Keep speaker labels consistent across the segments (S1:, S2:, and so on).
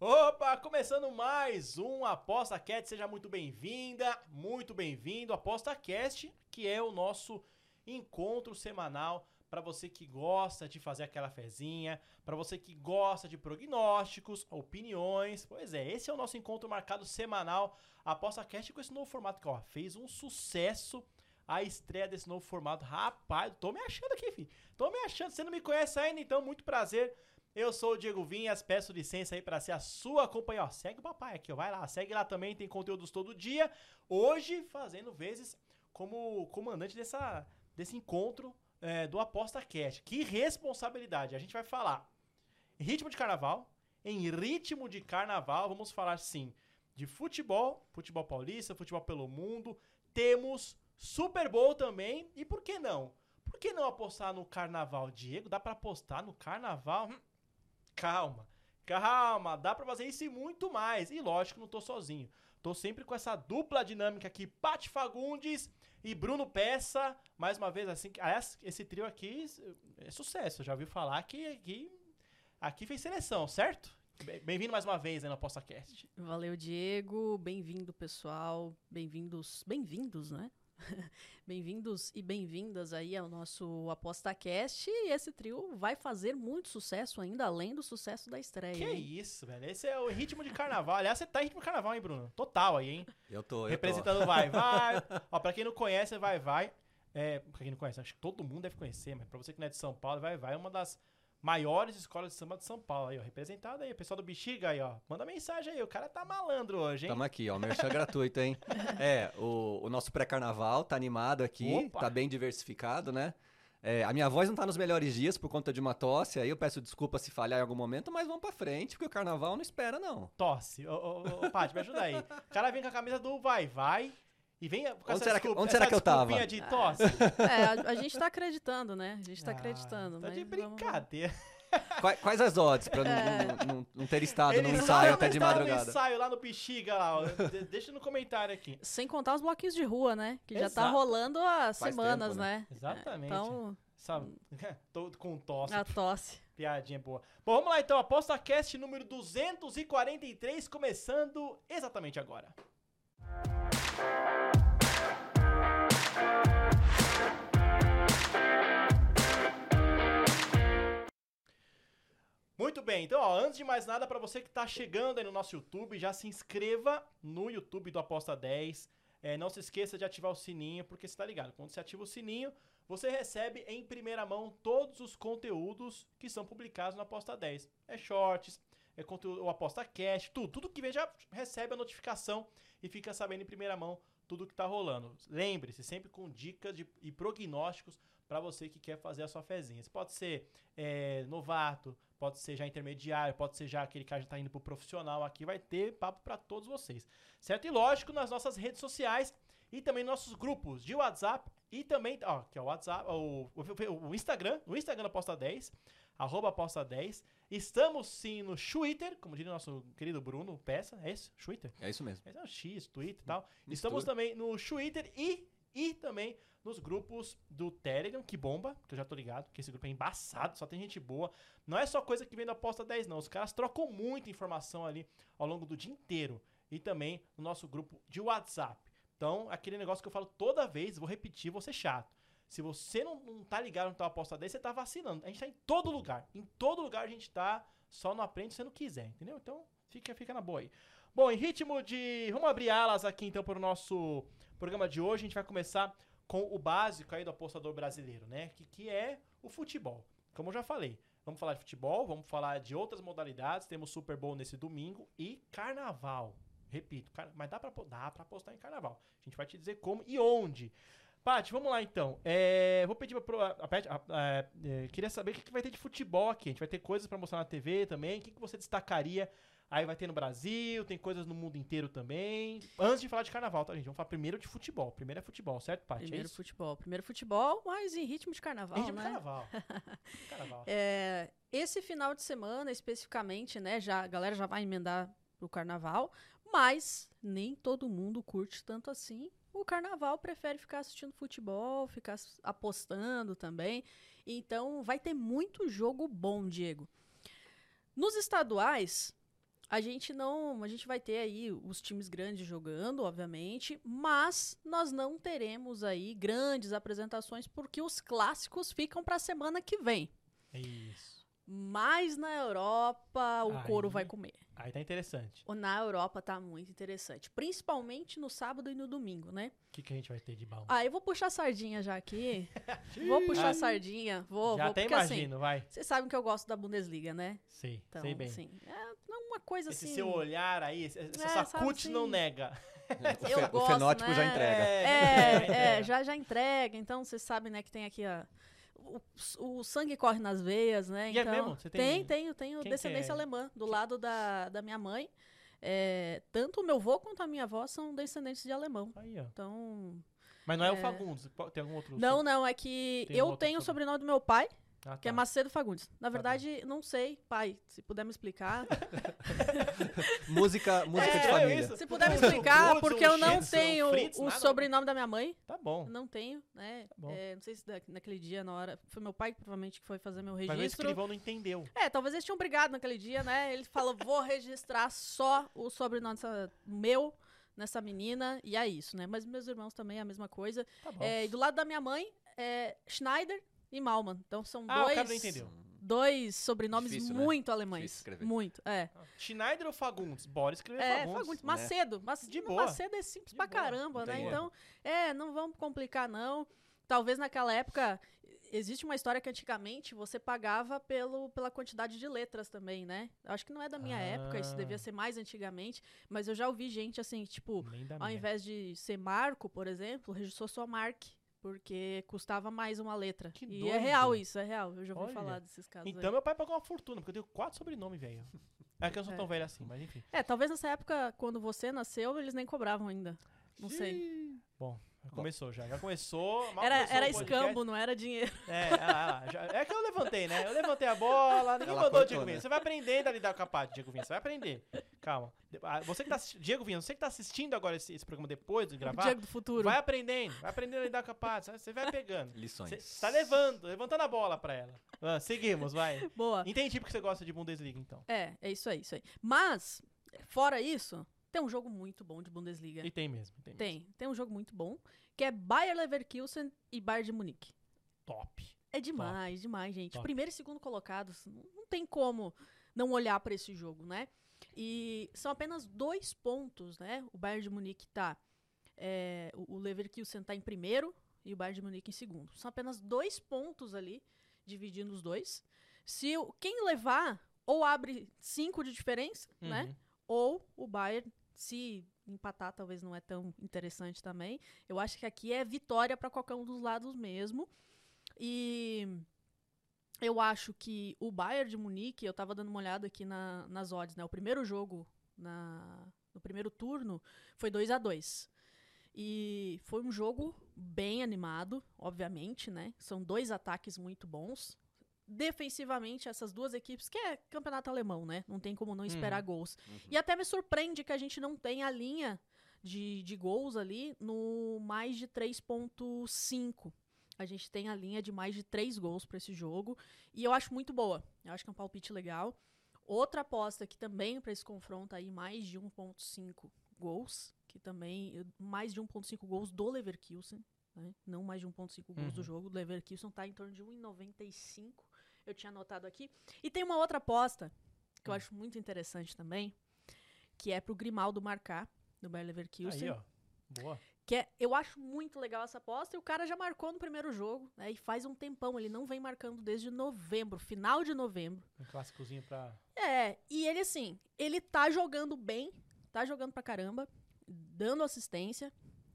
S1: Opa, começando mais um Aposta Cast, seja muito bem-vinda, muito bem-vindo. Aposta Cast, que é o nosso encontro semanal para você que gosta de fazer aquela fezinha, para você que gosta de prognósticos, opiniões. Pois é, esse é o nosso encontro marcado semanal Aposta Cast com esse novo formato que ó, fez um sucesso a estreia desse novo formato. Rapaz, tô me achando aqui, filho. Tô me achando. Você não me conhece ainda, então muito prazer. Eu sou o Diego Vinhas, peço licença aí para ser a sua companhia. Ó, segue o papai aqui, ó, vai lá, segue lá também, tem conteúdos todo dia. Hoje, fazendo vezes como comandante dessa, desse encontro é, do Aposta Cash. Que responsabilidade! A gente vai falar ritmo de carnaval, em ritmo de carnaval, vamos falar sim de futebol, futebol paulista, futebol pelo mundo. Temos Super Bowl também, e por que não? Por que não apostar no carnaval, Diego? Dá para apostar no carnaval? Hum, calma, calma, dá para fazer isso e muito mais. E lógico, não tô sozinho. Tô sempre com essa dupla dinâmica aqui, Pati Fagundes e Bruno Peça. Mais uma vez, assim, aliás, esse trio aqui é sucesso. Já ouviu falar que aqui, aqui fez seleção, certo? Bem-vindo mais uma vez aí no ApostaCast.
S2: Valeu, Diego. Bem-vindo, pessoal. Bem-vindos, bem-vindos, né? Bem-vindos e bem-vindas aí ao nosso ApostaCast. E esse trio vai fazer muito sucesso ainda, além do sucesso da estreia.
S1: Que hein? isso, velho. Esse é o ritmo de carnaval. Aliás, você tá em ritmo de carnaval, hein, Bruno? Total aí, hein?
S3: Eu tô, eu
S1: Representando
S3: tô.
S1: Vai Vai. Ó, pra quem não conhece, Vai Vai. É, pra quem não conhece, acho que todo mundo deve conhecer, mas pra você que não é de São Paulo, Vai Vai é uma das maiores escolas de samba de São Paulo aí, ó. Representado aí, o pessoal do Bexiga aí, ó. Manda mensagem aí, o cara tá malandro hoje, hein?
S3: Tamo aqui, ó, merchan gratuito, hein? É, o, o nosso pré-carnaval tá animado aqui,
S1: Opa!
S3: tá bem diversificado, né? É, a minha voz não tá nos melhores dias por conta de uma tosse, aí eu peço desculpa se falhar em algum momento, mas vamos pra frente, porque o carnaval não espera, não.
S1: Tosse. Ô, ô, ô, Paty, me ajuda aí. O cara vem com a camisa do Vai Vai e vem com
S3: Onde
S1: essa
S3: será que- onde será que eu tava?
S1: de tosse.
S2: É, a, a gente tá acreditando, né? A gente tá
S1: Ah,
S2: acreditando.
S1: Tá de brincadeira.
S3: Quais, quais as odds pra não,
S2: É.
S3: não- não- não ter estado no
S1: Ele
S3: ensaio
S1: só
S3: até de
S1: está no
S3: madrugada?
S1: ensaio lá no Bexiga lá, Deixa no comentário aqui.
S2: Sem contar os bloquinhos de rua, né? Que já tá
S1: Exato.
S2: rolando há
S3: Faz
S2: semanas,
S3: tempo,
S2: né?
S1: Exatamente.
S2: Então,
S1: Sabe? Tô com tosse.
S2: a tosse.
S1: Piadinha boa. Bom, vamos lá então. Aposta Cast número 243, começando exatamente agora. Muito bem, então, ó, antes de mais nada, para você que tá chegando aí no nosso YouTube, já se inscreva no YouTube do Aposta 10. É, não se esqueça de ativar o sininho, porque você tá ligado. Quando você ativa o sininho, você recebe em primeira mão todos os conteúdos que são publicados no Aposta 10. É shorts, é conteúdo, o Aposta Cash, tudo. Tudo que vem já recebe a notificação e fica sabendo em primeira mão tudo que tá rolando. Lembre-se, sempre com dicas de- e prognósticos para você que quer fazer a sua fezinha. Você pode ser é, novato, pode ser já intermediário, pode ser já aquele cara que já tá indo pro profissional aqui, vai ter papo para todos vocês. Certo? E lógico, nas nossas redes sociais e também nossos grupos de WhatsApp e também, ó, que é o WhatsApp, o, o, o Instagram, o Instagram da Aposta 10, arroba Aposta 10. Estamos sim no Twitter, como diria o nosso querido Bruno Peça, é isso? Twitter?
S3: É isso mesmo.
S1: Mas é o X, Twitter e tal.
S3: Mistura.
S1: Estamos também no Twitter e, e também nos grupos do Telegram, que bomba, que eu já tô ligado, que esse grupo é embaçado, só tem gente boa. Não é só coisa que vem da aposta 10, não. Os caras trocam muita informação ali ao longo do dia inteiro. E também no nosso grupo de WhatsApp. Então, aquele negócio que eu falo toda vez, vou repetir, vou ser chato. Se você não, não tá ligado no tal aposta 10, você tá vacilando. A gente tá em todo lugar. Em todo lugar a gente tá, só não aprende se você não quiser, entendeu? Então, fica, fica na boa aí. Bom, em ritmo de. Vamos abrir alas aqui então para o nosso programa de hoje. A gente vai começar com o básico aí do apostador brasileiro, né? Que, que é o futebol. Como eu já falei, vamos falar de futebol, vamos falar de outras modalidades. Temos Super Bowl nesse domingo e carnaval. Repito, car- mas dá pra, dá pra apostar em carnaval. A gente vai te dizer como e onde. Paty, vamos lá então. É, vou pedir pra. A, a- a- é, queria saber o que, que vai ter de futebol aqui. A gente vai ter coisas pra mostrar na TV também. O que, que você destacaria? Aí vai ter no Brasil, tem coisas no mundo inteiro também. Antes de falar de carnaval, tá, gente? Vamos falar primeiro de futebol. Primeiro é futebol, certo, Paty?
S2: Primeiro
S1: é
S2: futebol. Primeiro futebol, mas em ritmo de carnaval,
S1: Em ritmo
S2: né?
S1: de carnaval. carnaval.
S2: É, esse final de semana, especificamente, né? Já, a galera já vai emendar pro carnaval, mas nem todo mundo curte tanto assim. O carnaval prefere ficar assistindo futebol, ficar apostando também. Então vai ter muito jogo bom, Diego. Nos estaduais, A gente não. A gente vai ter aí os times grandes jogando, obviamente, mas nós não teremos aí grandes apresentações porque os clássicos ficam para a semana que vem.
S1: Isso.
S2: Mas na Europa o
S1: Aí-
S2: couro vai comer.
S1: Aí tá interessante.
S2: Na Europa tá muito interessante. Principalmente no sábado e no domingo, né?
S1: O que, que a gente vai ter de bom?
S2: Ah, eu vou puxar a sardinha já aqui. vou puxar a sardinha. Vou,
S1: Já
S2: vou,
S1: até
S2: porque assim,
S1: imagino, vai.
S2: vocês sabem que eu gosto da Bundesliga, né?
S1: Sei,
S2: Então,
S1: sei bem.
S2: assim, é uma coisa
S1: Esse
S2: assim.
S1: seu olhar aí, esse- essa
S2: É, sabe
S1: cut não
S2: assim?
S1: nega.
S3: O,
S2: Eu
S3: o
S2: gosto,
S3: fenótipo já
S2: né?
S3: entrega.
S2: É, é, já, já entrega. Então, vocês sabem, né, que tem aqui a. O, o sangue corre nas veias, né?
S1: E é
S2: Então,
S1: mesmo? Você tem-
S2: tem, tenho, tenho
S1: Quem
S2: descendência
S1: é?
S2: alemã, do lado da, da minha mãe. É, tanto o meu avô quanto a minha avó são descendentes de alemão.
S1: Aí, ó.
S2: Então.
S1: Mas não é, o
S2: É.
S1: Fagundes, pode- tem algum outro?
S2: Não, não, é que
S1: Tem
S2: eu tenho o
S1: sobre-
S2: sobrenome do meu pai,
S1: Ah,
S2: que é
S1: tá.
S2: Macedo Fagundes. Na
S1: bom.
S2: verdade, não sei, pai, se puder me explicar.
S3: Música, música
S2: É,
S3: de família.
S2: se puder me explicar, porque
S1: um
S2: eu não tenho
S1: Fritz,
S2: o
S1: nada?
S2: sobrenome da minha mãe.
S1: Tá bom.
S2: Não tenho, né?
S1: bom.
S2: É, não sei se naquele dia, na hora. Foi meu pai, provavelmente, que foi fazer meu
S1: Mas o
S2: registro.
S1: escrivão não entendeu.
S2: É, talvez eles tinham brigado naquele dia, né? Ele falou: vou registrar só o sobrenome dessa- meu nessa menina. E é isso, né? Mas meus irmãos também é a mesma coisa.
S1: Tá bom.
S2: É, e do lado da minha mãe, é Schneider e Malman. Então são
S1: Ah, o
S2: dois.
S1: cara não entendeu.
S2: Dois sobrenomes
S3: Difícil, né?
S2: muito alemães.
S3: Difícil escrever.
S2: Muito, é.
S1: Schneider ou Fagundes? Bora escrever
S2: É,
S1: Fagundes.
S2: Fagundes. Macedo. Mas,
S1: De boa.
S2: Macedo é simples
S1: De
S2: pra
S1: boa.
S2: caramba, né? Então, é, não vamos complicar, não. Talvez naquela época. Existe uma história que antigamente você pagava pelo, pela quantidade de letras também, né? Eu acho que não é da minha época, isso
S1: Ah.
S2: devia ser mais antigamente, mas eu já ouvi gente assim, tipo, ao
S1: minha.
S2: invés de ser Marco, por exemplo, registrou só Mark, porque custava mais uma letra.
S1: Que
S2: e
S1: doido.
S2: é real isso, é real. Eu já ouvi
S1: Olha.
S2: falar desses casos. aí.
S1: Então meu pai pagou uma fortuna, porque eu tenho quatro sobrenomes, velho. É que eu sou
S2: É.
S1: tão velho assim, mas enfim.
S2: É, talvez nessa época, quando você nasceu, eles nem cobravam ainda. Não sei.
S1: Bom, começou já. Já começou. mal
S2: Era,
S1: começou
S2: era escambo, não era dinheiro.
S1: É, ah, lá, já- é que eu levantei, né? Eu levantei a bola, ninguém
S3: Ela
S1: mandou o Diego Vinha.
S3: né?
S1: Você vai aprendendo a lidar com a parte, Diego Vinha. Você vai aprender. Calma. Ah, Você que tá Diego Vinha, você que tá assistindo agora esse, esse programa depois de
S2: O
S1: gravar,
S2: Diego do futuro.
S1: vai aprendendo, vai aprendendo a lidar com a parte. Você vai pegando.
S3: Lições.
S1: Você tá levando, levantando a bola pra ela. Ah, seguimos, vai.
S2: Boa.
S1: Entendi porque você gosta de Bundesliga, então.
S2: É, é isso aí, isso aí. Mas, fora isso, tem um jogo muito bom de Bundesliga.
S1: E tem mesmo, tem mesmo.
S2: Tem, tem um jogo muito bom, que é Bayer Leverkusen e Bayern de Munique.
S1: Top.
S2: É demais, demais, gente.
S1: Top.
S2: Primeiro e segundo colocados, não tem como não olhar pra esse jogo, né? E são apenas dois pontos, né? O Bayern de Munique tá. é, o Leverkusen tá em primeiro e o Bayern de Munique em segundo. São apenas dois pontos ali, dividindo os dois. Se quem levar, ou abre cinco de diferença, né?
S1: Uhum.
S2: Ou o Bayern, se empatar, talvez não é tão interessante também. Eu acho que aqui é vitória para qualquer um dos lados mesmo. E eu acho que o Bayern de Munique, eu tava dando uma olhada aqui na- nas odds, né? O primeiro jogo na- no primeiro turno foi 2 a 2 E foi um jogo bem animado, obviamente, né? São dois ataques muito bons. Defensivamente, essas duas equipes, que é campeonato alemão, né? Não tem como não esperar gols. E até me surpreende que a gente não tem a linha de, de gols ali no mais de 3.5. A gente tem a linha de mais de 3 gols para esse jogo. E eu acho muito boa. Eu acho que é um palpite legal. Outra aposta que também para esse confronto aí, mais de 1.5 gols. Que também, mais de 1.5 gols do Leverkusen. Né? Não mais de 1.5 gols do
S1: Uhum.
S2: jogo. O Leverkusen tá em torno de 1,95. Eu tinha anotado aqui. E tem uma outra aposta que eu
S1: Hum.
S2: acho muito interessante também, que é pro Grimaldo marcar no Bayer Leverkusen.
S1: Aí, ó. Boa.
S2: Que é, eu acho muito legal essa aposta e o cara já marcou no primeiro jogo, né? E faz um tempão, ele não vem marcando desde novembro, final de novembro.
S1: Um clássicozinho pra.
S2: É, e ele assim, ele tá jogando bem, tá jogando pra caramba, dando assistência.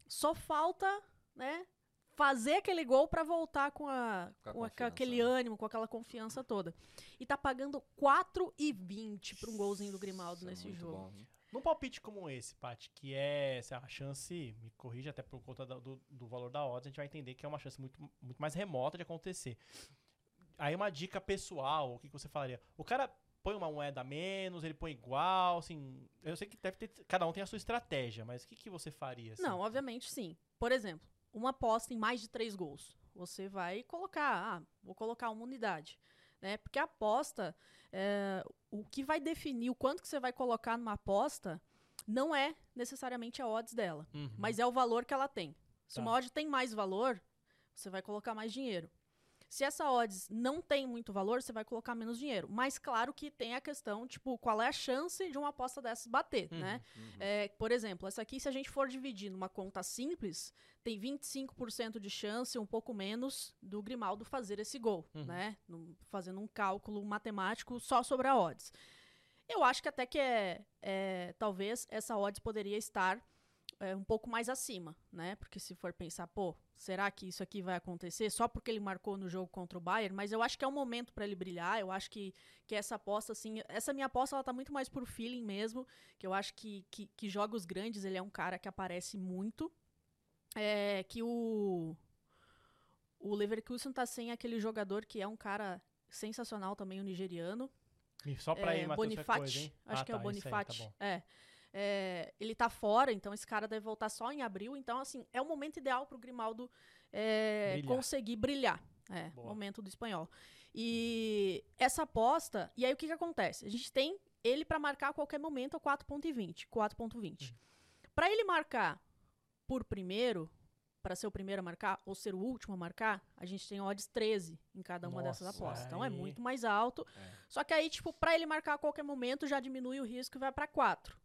S2: Só falta, né, fazer aquele gol pra voltar com, a,
S3: Com a
S2: com aquele
S3: né?
S2: ânimo, com aquela confiança toda. E tá pagando 4,20 pra um golzinho do Grimaldo
S3: Isso é
S2: nesse
S3: muito
S2: jogo.
S3: bom.
S1: Num palpite como esse, Paty, que é sei lá, a chance, me corrija até por conta do, do valor da odds, a gente vai entender que é uma chance muito, muito mais remota de acontecer. Aí uma dica pessoal, o que, que você falaria? O cara põe uma moeda a menos, ele põe igual, assim. Eu sei que deve ter. Cada um tem a sua estratégia, mas o que, que você faria? Assim?
S2: Não, obviamente sim. Por exemplo, uma aposta em mais de três gols. Você vai colocar, ah, vou colocar uma unidade. né? Porque a aposta, é, o que vai definir o quanto que você vai colocar numa aposta não é necessariamente a odds dela,
S1: Uhum.
S2: mas é o valor que ela tem. Se
S1: Tá.
S2: uma odd tem mais valor, você vai colocar mais dinheiro. Se essa odds não tem muito valor, você vai colocar menos dinheiro. Mas claro que tem a questão, tipo, qual é a chance de uma aposta dessas bater,
S1: Uhum,
S2: né? É, por exemplo, essa aqui, se a gente for dividir numa conta simples, tem 25% de chance, um pouco menos, do Grimaldo fazer esse gol,
S1: Uhum.
S2: né? Fazendo um cálculo matemático só sobre a odds. Eu acho que até que é, é, talvez essa odds poderia estar é, um pouco mais acima, né? Porque se for pensar, pô, será que isso aqui vai acontecer só porque ele marcou no jogo contra o Bayern? Mas eu acho que é um momento para ele brilhar. Eu acho que, que essa aposta, assim, essa minha aposta, ela tá muito mais por feeling mesmo. Que eu acho que, que, que jogos grandes ele é um cara que aparece muito. É que o o Leverkusen tá sem aquele jogador que é um cara sensacional também, o nigeriano.
S1: E Só pra
S2: É,
S1: ir, Matheus,
S2: Bonifati,
S1: coisa,
S2: acho
S1: Ah,
S2: que é o
S1: tá, isso aí, tá
S2: Bonifati. é. É, ele tá fora, então esse cara deve voltar só em abril. Então, assim, é o momento ideal pro Grimaldo é,
S1: Brilhar.
S2: conseguir brilhar. É,
S1: Boa.
S2: momento do espanhol. E essa aposta, e aí o que que acontece? A gente tem ele pra marcar a qualquer momento a 4.20, 4.20.
S1: Uhum.
S2: Pra ele marcar por primeiro, pra ser o primeiro a marcar ou ser o último a marcar, a gente tem odds 13 em cada uma dessas
S1: Nossa,
S2: apostas. Então é
S1: aí-
S2: muito mais alto.
S3: É.
S2: Só que aí, tipo, pra ele marcar a qualquer momento, já diminui o risco e vai pra 4.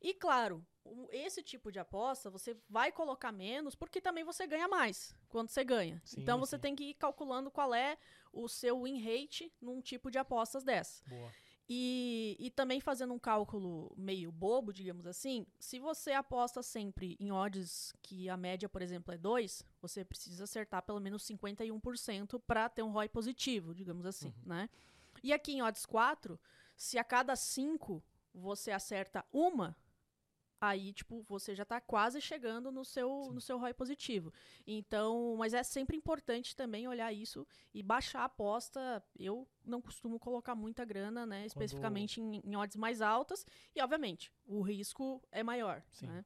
S2: E claro, esse tipo de aposta você vai colocar menos porque também você ganha mais quando você ganha.
S1: Sim,
S2: então você
S1: sim.
S2: tem que ir calculando qual é o seu win rate num tipo de apostas dessa.
S1: Boa.
S2: E, e também fazendo um cálculo meio bobo, digamos assim, se você aposta sempre em odds que a média, por exemplo, é 2, você precisa acertar pelo menos 51% para ter um ROI positivo, digamos assim, né? E aqui em odds 4, se a cada 5 você acerta uma, aí, tipo, você já tá quase chegando no seu, no seu ROI positivo. Então, mas é sempre importante também olhar isso e baixar a aposta. Eu não costumo colocar muita grana, né? Especificamente em, em odds mais altas. E, obviamente, o risco é maior.
S1: Sim.
S2: Né?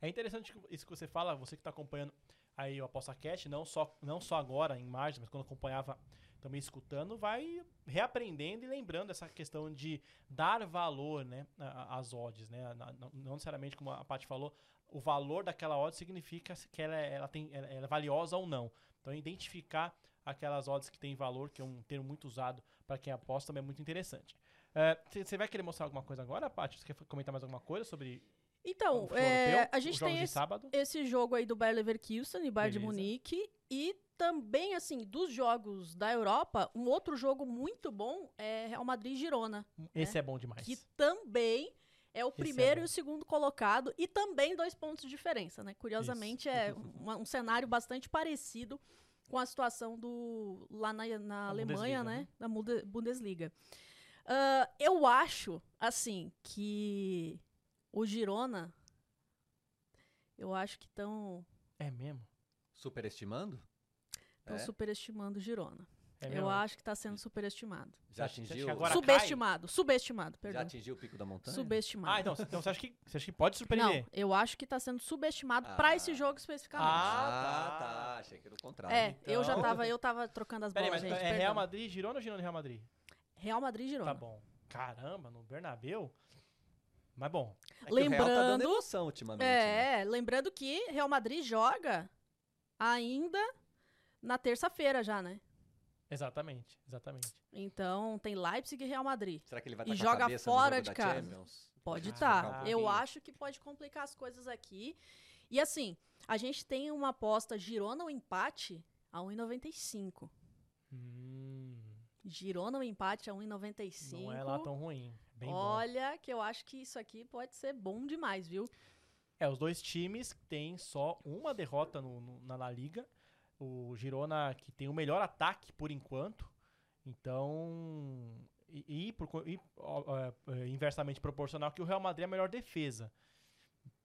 S1: É interessante isso que você fala, você que está acompanhando aí o Aposta Cash, não só, não só agora em março, mas quando acompanhava também escutando, vai reaprendendo e lembrando essa questão de dar valor né, às odds. Né? Não, necessariamente, como a Paty falou, o valor daquela odd significa que ela ela tem, ela é valiosa ou não. Então, identificar aquelas odds que têm valor, que é um termo muito usado para quem aposta, também é muito interessante. Você vai querer mostrar alguma coisa agora, Paty? Você quer comentar mais alguma coisa sobre
S2: Então, é, a gente tem esse,
S1: sábado?
S2: esse jogo aí do Bayer Leverkusen e Bayern de. Munique. E também, assim, dos jogos da Europa, um outro jogo muito bom é Real Madrid e Girona.
S1: Esse é bom demais.
S2: que também é o
S1: é
S2: primeiro
S1: bom.
S2: e o segundo colocado, e também dois pontos de diferença, né? Curiosamente, é um, um cenário bastante parecido com a situação do lá na, na Alemanha,
S1: Bundesliga,
S2: né?
S1: né?
S2: Da Bundesliga. Ah, eu acho, assim, que o Girona, eu acho que estão
S1: É mesmo?
S3: Superestimando? É?
S2: superestimando o Girona.
S1: É
S2: eu
S1: mesmo?
S2: acho que está sendo superestimado.
S3: Já atingiu,
S1: que agora
S2: subestimado, subestimado,
S3: já
S2: perdão.
S3: atingiu o pico da montanha?
S2: Subestimado.
S1: Ah, então, então você, acha que, você acha que pode surpreender?
S2: Não, eu acho que tá sendo subestimado
S3: Ah.
S2: pra esse jogo especificamente.
S1: Ah,
S3: Ah,
S1: tá.
S3: tá. Achei que era o contrário.
S2: é, eu já
S1: então-
S2: tava, eu tava trocando as
S1: Peraí,
S2: bolas,
S1: mas
S2: gente.
S1: é
S2: perdão.
S1: Real Madrid, Girona ou Girona e Real Madrid?
S2: Real Madrid e Girona.
S1: Tá bom. Caramba, no Bernabéu? Mas bom,
S3: É que o Real tá dando
S2: Lembrando-
S3: emoção ultimamente. né?
S2: É, lembrando que Real Madrid joga ainda na terça-feira já, né?
S1: exatamente, exatamente.
S2: Então tem Leipzig e Real Madrid.
S3: Será que ele vai
S2: E
S3: estar com a
S2: joga
S3: cabeça
S2: fora
S3: no jogo
S2: de
S3: da
S2: casa.
S3: Champions?
S2: Pode
S1: Ah,
S2: estar.
S1: focar um
S2: eu acho que pode complicar as coisas aqui. E assim, a gente tem uma aposta Girona ou empate a 1,95.
S1: Hum,
S2: Girona ou empate a 1,95.
S1: não é lá tão ruim. Bem bom.
S2: Olha, que eu acho que isso aqui pode ser bom demais, viu?
S1: É, os dois times têm só uma derrota no, no- na La Liga. O Girona, que tem o melhor ataque por enquanto. Então. E, e por e, ó, ó, é, inversamente proporcional que o Real Madrid é a melhor defesa.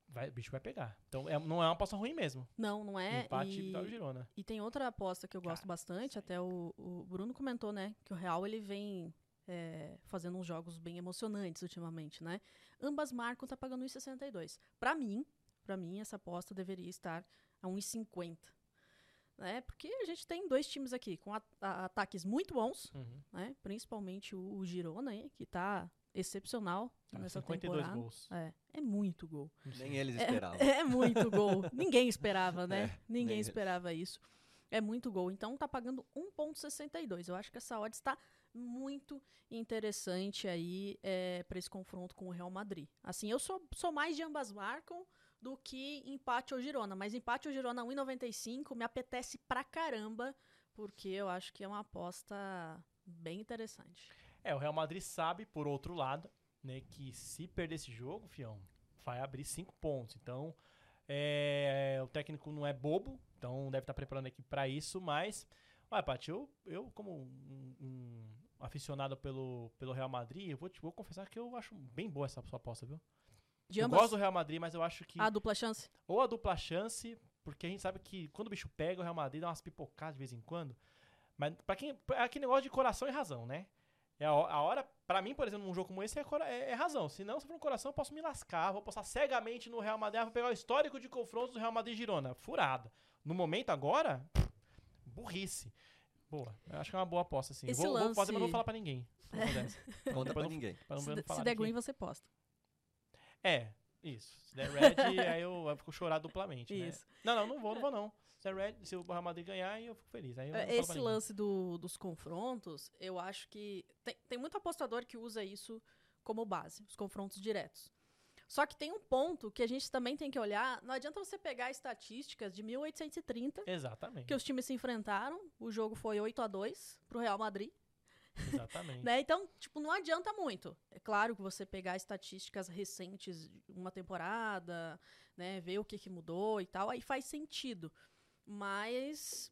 S1: Vai, o bicho vai pegar. Então é- não é uma aposta ruim mesmo.
S2: Não, não é.
S1: Empate e
S2: e,
S1: Girona.
S2: e tem outra aposta que eu gosto
S1: Cara,
S2: bastante,
S1: aí.
S2: até o, o Bruno comentou, né? Que o Real ele vem é, fazendo uns jogos bem emocionantes ultimamente, né? Ambas marcam, tá pagando 1,62. Pra mim, para mim, essa aposta deveria estar a 1,50. né? Porque a gente tem dois times aqui com a- a- ataques muito bons,
S1: Uhum.
S2: né? Principalmente o, o Girona, aí, que tá excepcional
S1: Tá,
S2: nessa
S1: 52
S2: temporada.
S1: gols.
S2: É, é muito gol.
S3: Nem eles
S2: É,
S3: esperavam.
S2: é muito gol. Ninguém esperava, né?
S3: É,
S2: Ninguém
S3: nem eles.
S2: esperava isso. É muito gol. Então tá pagando 1,62. Eu acho que essa odd está muito interessante aí é, para esse confronto com o Real Madrid. Assim, eu sou, sou mais de ambas marcam do que empate ou Girona. Mas empate ou Girona 1,95 me apetece pra caramba, porque eu acho que é uma aposta bem interessante.
S1: É, o Real Madrid sabe, por outro lado, né, que se perder esse jogo, fião, vai abrir cinco pontos. Então, é, o técnico não é bobo, então deve estar preparando a equipe para isso, mas, olha, Paty, eu, eu como um, um aficionado pelo, pelo Real Madrid, eu vou, te, vou confessar que eu acho bem boa essa sua aposta, viu?
S2: De
S1: eu
S2: ambas,
S1: gosto do Real Madrid, mas eu acho que
S2: a dupla chance?
S1: ou a dupla chance, porque a gente sabe que quando o bicho pega, o Real Madrid dá umas pipocadas de vez em quando. Mas pra quem. É aquele negócio de coração e razão, né? É a, ho- a hora, pra mim, por exemplo, num jogo como esse, é, é- é razão. Se não, se for um coração, eu posso me lascar. Vou postar cegamente no Real Madrid, vou pegar o histórico de confrontos do Real Madrid e Girona. Furada. No momento agora, burrice. Boa. Eu acho que é uma boa aposta, assim.
S2: Esse
S1: Vou, vou fazer, mas não vou
S2: lance-
S1: falar pra ninguém. Se
S3: Conta pra
S1: não-
S3: ninguém.
S1: pra não,
S2: Se,
S1: pra não falar
S2: se der ruim, você posta.
S1: É, isso. Se der red, aí eu, eu fico chorar duplamente, né?
S2: Isso.
S1: Não, não, não vou, não vou não. Se, der red, se o Real Madrid ganhar, aí eu fico feliz. Aí
S2: Esse lance do- dos confrontos, eu acho que. Tem, tem muito apostador que usa isso como base, os confrontos diretos. Só que tem um ponto que a gente também tem que olhar. Não adianta você pegar estatísticas de 1830,
S1: Exatamente.
S2: que os times se enfrentaram. O jogo foi 8 a 2 pro Real Madrid.
S1: Exatamente.
S2: Né? Então, tipo, não adianta muito. É claro que você pegar estatísticas recentes, uma temporada, né, ver o que, que mudou e tal, aí faz sentido. Mas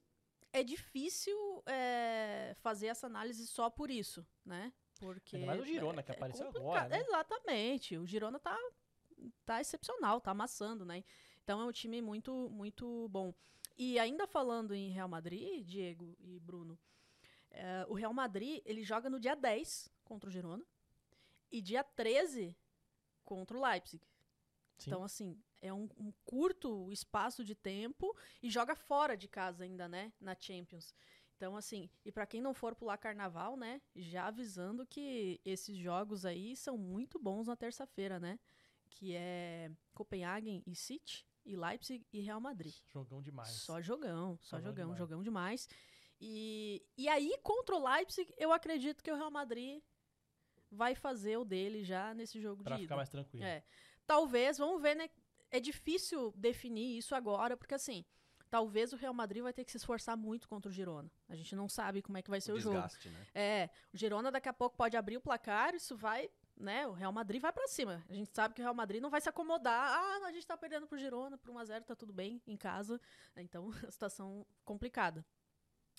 S2: é difícil é, fazer essa análise só por isso, né? Porque
S1: Ainda mais o Girona, que
S2: é
S1: apareceu
S2: complicado.
S1: agora, né?
S2: Exatamente. O Girona tá, tá excepcional, tá amassando, né? Então é um time muito, muito bom. E ainda falando em Real Madrid, Diego e Bruno, é, o Real Madrid, ele joga no dia 10 contra o Girona e dia 13 contra o Leipzig.
S1: Sim.
S2: Então, assim, é um, um curto espaço de tempo e joga fora de casa ainda, né? Na Champions. Então, assim, e pra quem não for pular carnaval, né? Já avisando que esses jogos aí são muito bons na terça-feira, né? Que é Copenhagen e City, e Leipzig e Real Madrid.
S1: Jogão demais.
S2: Só jogão, só
S1: Jogão
S2: jogão,
S1: demais.
S2: jogão demais. E, e aí, contra o Leipzig, eu acredito que o Real Madrid vai fazer o dele já nesse jogo
S1: Pra
S2: de
S1: ficar
S2: ida.
S1: mais tranquilo.
S2: É. Talvez, vamos ver, né? É difícil definir isso agora, porque assim, talvez o Real Madrid vai ter que se esforçar muito contra o Girona. A gente não sabe como é que vai ser o, jogo.
S3: Desgaste, né?
S2: É, o Girona daqui a pouco pode abrir o placar, isso vai, né? O Real Madrid vai pra cima. A gente sabe que o Real Madrid não vai se acomodar. Ah, a gente tá perdendo pro Girona por 1x0, tá tudo bem em casa. Então, a situação complicada.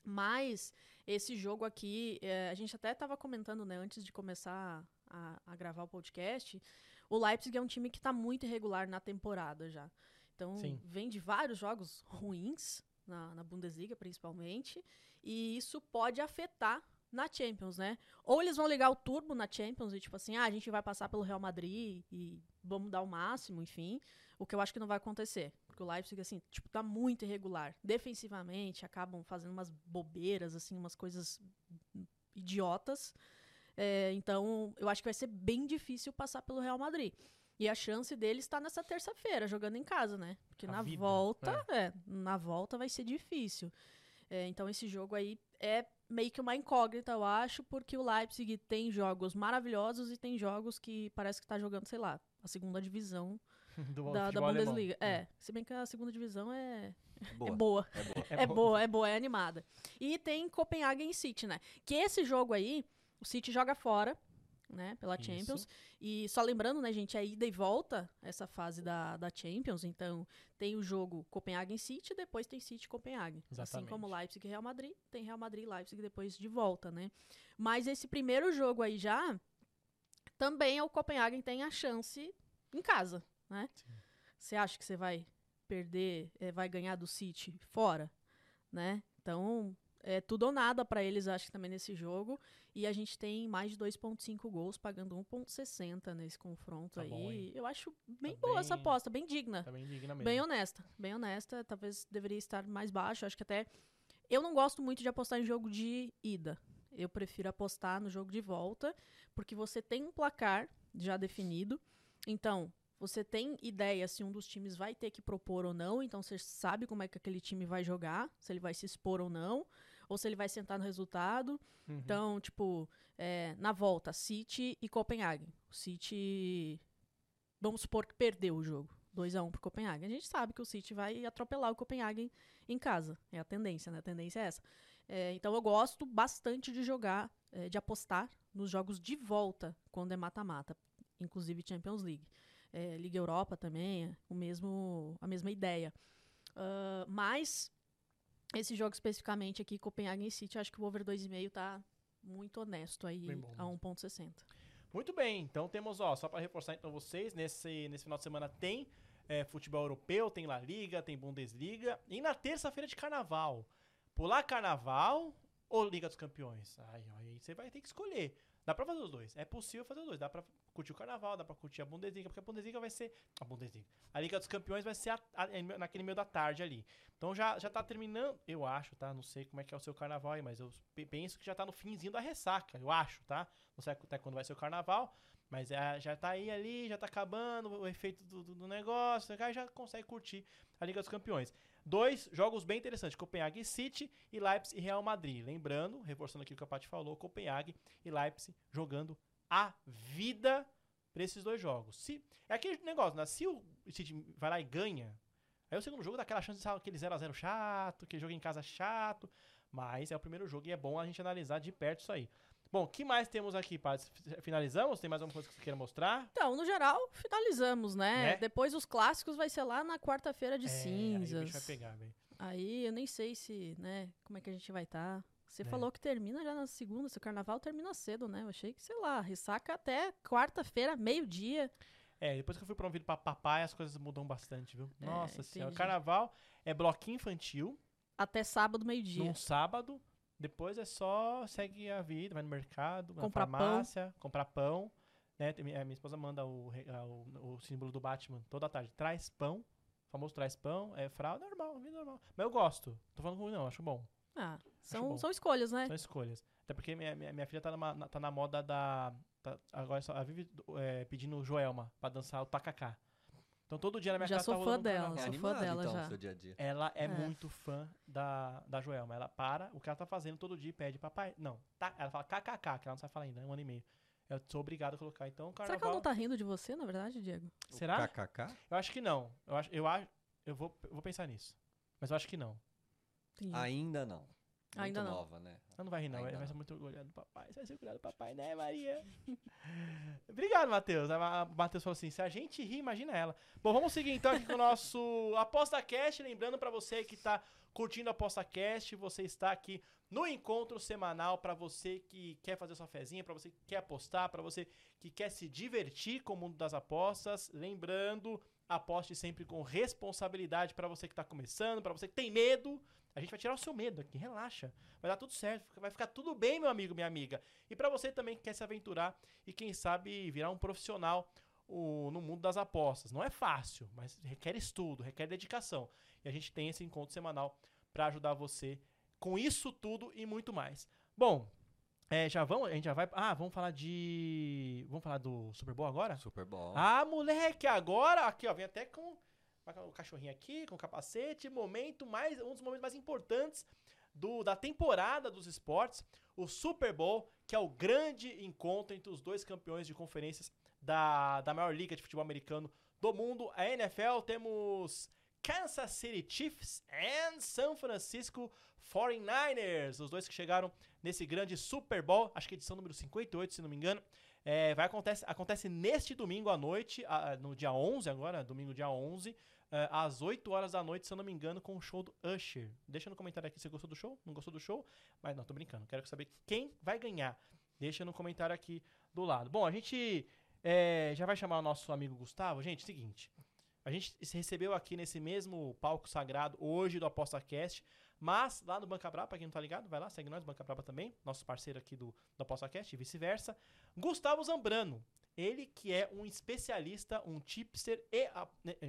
S2: Mas esse jogo aqui, é, a gente até tava comentando, né, antes de começar a, a gravar o podcast, o Leipzig é um time que tá muito irregular na temporada já. Então,
S1: Sim.
S2: vem de vários jogos ruins, na, na Bundesliga principalmente, e isso pode afetar na Champions, né? Ou eles vão ligar o turbo na Champions e tipo assim, ah, a gente vai passar pelo Real Madrid e vamos dar o máximo, enfim. O que eu acho que não vai acontecer. Porque o Leipzig, assim, tipo, tá muito irregular. Defensivamente, acabam fazendo umas bobeiras, assim, umas coisas idiotas. É, então, eu acho que vai ser bem difícil passar pelo Real Madrid. E a chance dele está nessa terça-feira, jogando em casa, né? Porque
S1: A
S2: na
S1: vida,
S2: volta, é, na volta vai ser difícil. É, então esse jogo aí é meio que uma incógnita, eu acho, porque o Leipzig tem jogos maravilhosos e tem jogos que parece que tá jogando, sei lá, a segunda divisão
S1: Do
S2: da, da. Bundesliga. É, se bem que a segunda divisão é,
S3: Boa.
S2: é boa.
S3: É boa.
S2: É, boa, é boa, é animada. E tem Copenhagen e City, né? Que esse jogo aí, o City joga fora, né? Pela
S1: Isso.
S2: Champions. E só lembrando, né, gente, é ida e volta essa fase da, da Champions. Então, tem o jogo Copenhagen City, depois tem City Copenhagen. Assim como Leipzig e Real Madrid, tem Real Madrid e Leipzig depois de volta, né? Mas esse primeiro jogo aí já, também o Copenhagen tem a chance em casa, né? Você acha que você vai perder, eh, vai ganhar do City fora, né? Então, é tudo ou nada pra eles, acho que também nesse jogo. E a gente tem mais de 2,5 gols, pagando 1,60 nesse confronto
S1: Tá
S2: aí.
S1: bom?
S2: Eu acho bem
S1: Tá
S2: boa essa
S1: bem-
S2: aposta, bem digna.
S1: Tá bem digna mesmo.
S2: Bem honesta, bem honesta. Talvez deveria estar mais baixo. Acho que até. Eu não gosto muito de apostar em jogo de ida. Eu prefiro apostar no jogo de volta, porque você tem um placar já definido. Então, você tem ideia se um dos times vai ter que propor ou não. Então, você sabe como é que aquele time vai jogar, se ele vai se expor ou não, ou se ele vai sentar no resultado.
S1: Uhum.
S2: Então, tipo, é, na volta, City e Copenhagen. O City, vamos supor que perdeu o jogo. 2 a 1 pro Copenhagen. A gente sabe que o City vai atropelar o Copenhagen em casa. É a tendência, né? A tendência é essa. É, então eu gosto bastante de jogar, é, de apostar nos jogos de volta, quando é mata-mata. Inclusive Champions League. É, Liga Europa também, é o mesmo, a mesma ideia. Ah, mas esse jogo especificamente aqui, Copenhagen City, acho que o over 2,5 tá muito honesto aí
S1: bom
S2: a
S1: mesmo.
S2: 1,60.
S1: Muito bem, então temos, ó, só para reforçar então vocês, nesse, nesse final de semana tem é, futebol europeu, tem La Liga, tem Bundesliga, e na terça-feira de carnaval, pular carnaval ou Liga dos Campeões? Aí, aí você vai ter que escolher. Dá pra fazer os dois, é possível fazer os dois, dá pra curtir o carnaval, dá pra curtir a Bundesliga, porque a Bundesliga vai ser, a Bundesliga, a Liga dos Campeões vai ser a- a- naquele meio da tarde ali. Então já, já tá terminando, eu acho, tá? Não sei como é que é o seu carnaval aí, mas eu pe- penso que já tá no finzinho da ressaca, eu acho, tá? Não sei até quando vai ser o carnaval, mas é, já tá aí ali, já tá acabando o efeito do, do- do negócio, aí já consegue curtir a Liga dos Campeões. Dois jogos bem interessantes, Copenhague City e Leipzig e Real Madrid. Lembrando, reforçando aqui o que a Paty falou, Copenhague e Leipzig jogando a vida pra esses dois jogos. Se, é aquele negócio, né? Se o City vai lá e ganha, aí o segundo jogo dá aquela chance de ser aquele 0x0 chato, aquele jogo em casa chato, mas é o primeiro jogo e é bom a gente analisar de perto isso aí. Bom, o que mais temos aqui, Paty? Finalizamos? Tem mais alguma coisa que você queira mostrar?
S2: Então, no geral, finalizamos, né?
S1: Né?
S2: Depois os clássicos vai ser lá na quarta-feira de
S1: É, Aí o bicho
S2: cinzas.
S1: vai pegar, velho.
S2: Aí eu nem sei se, né, como é que a gente vai estar. Você
S1: É.
S2: falou que termina já na segunda, seu carnaval termina cedo, né? Eu achei que, sei lá, ressaca até quarta-feira, meio-dia.
S1: É, depois que eu fui promovido pra papai, as coisas mudam bastante, viu?
S2: É,
S1: Nossa senhora.
S2: entendi.
S1: Carnaval é bloquinho infantil,
S2: Até sábado, meio-dia.
S1: num sábado. Depois é só segue a vida, vai no mercado, vai
S2: Comprar
S1: na farmácia, comprar pão. Né? Minha esposa manda o, o, o símbolo do Batman toda tarde. Traz pão. O famoso traz pão. É fralda normal, vida normal. Mas eu gosto. Tô falando ruim, não, acho bom.
S2: Ah,
S1: bom.
S2: são, são escolhas, né?
S1: São escolhas. Até porque minha, minha, minha filha tá, numa- na, tá na moda da. tá- agora só, ela vive é, pedindo Joelma pra dançar o tacacá. Então todo dia na minha
S2: Já
S1: casa
S2: sou
S1: tá
S2: fã
S1: um
S2: dela,
S1: carnaval.
S3: É
S2: sou fã
S3: animado,
S2: dela
S3: então,
S2: já.
S3: o seu dia a dia.
S1: Ela é,
S2: É.
S1: muito fã da, da Joelma. Ela para o que ela tá fazendo todo dia e pede, papai. Não, tá, ela fala kkk, que ela não sabe falar ainda, é um ano e meio. Eu sou obrigado a colocar. Então,
S2: Será que
S1: carnaval.
S2: ela não tá rindo de você, na verdade, Diego?
S1: Será?
S3: KKK?
S1: Eu acho que não. Eu acho, eu acho, eu vou, eu vou pensar nisso. Mas eu acho que não.
S2: Entendi.
S3: Ainda não. Muito
S2: Ainda não.
S3: nova, né?
S1: Ela não vai rir, não.
S3: Ainda
S1: vai ser muito orgulhada do papai. Você vai ser orgulhado do papai, né, Maria? Obrigado, Matheus. A- Matheus falou assim: se a gente rir, imagina ela. Bom, vamos seguir então aqui com o nosso Aposta Cast. Lembrando pra você que tá curtindo a Aposta Cast, você está aqui no encontro semanal pra você que quer fazer sua fezinha, pra você que quer apostar, pra você que quer se divertir com o mundo das apostas. Lembrando, aposte sempre com responsabilidade pra você que tá começando, pra você que tem medo. A gente vai tirar o seu medo aqui, relaxa. Vai dar tudo certo, vai ficar tudo bem, meu amigo, minha amiga. E pra você também que quer se aventurar e quem sabe virar um profissional o- no mundo das apostas. Não é fácil, mas requer estudo, requer dedicação. E a gente tem esse encontro semanal pra ajudar você com isso tudo e muito mais. Bom, é, já vamos, a gente já vai, ah, vamos falar de, vamos falar do Super Bowl agora?
S3: Super bom.
S1: Ah, moleque, agora aqui, ó, vem até com o cachorrinho aqui, com o capacete, momento mais, um dos momentos mais importantes do, da temporada dos esportes, o Super Bowl, que é o grande encontro entre os dois campeões de conferências da, da maior liga de futebol americano do mundo, a NFL. Temos Kansas City Chiefs e São Francisco 49ers, os dois que chegaram nesse grande Super Bowl, acho que edição número 58, se não me engano. É, vai acontece, acontece neste domingo à noite, a- no dia 11 agora, domingo dia 11, é, às 8 horas da noite, se eu não me engano, com o show do Usher. Deixa no comentário aqui se você gostou do show, não gostou do show, mas não, tô brincando, quero saber quem vai ganhar. Deixa no comentário aqui do lado. Bom, a gente é, já vai chamar o nosso amigo Gustavo. Gente, seguinte, a gente recebeu aqui nesse mesmo palco sagrado hoje do ApostaCast Mas lá no Banca Brava, pra quem não tá ligado, vai lá, segue nós, Banca Brava também, nosso parceiro aqui do, do ApostaCast e vice-versa. Gustavo Zambrano, ele que é um especialista, um tipster e, a-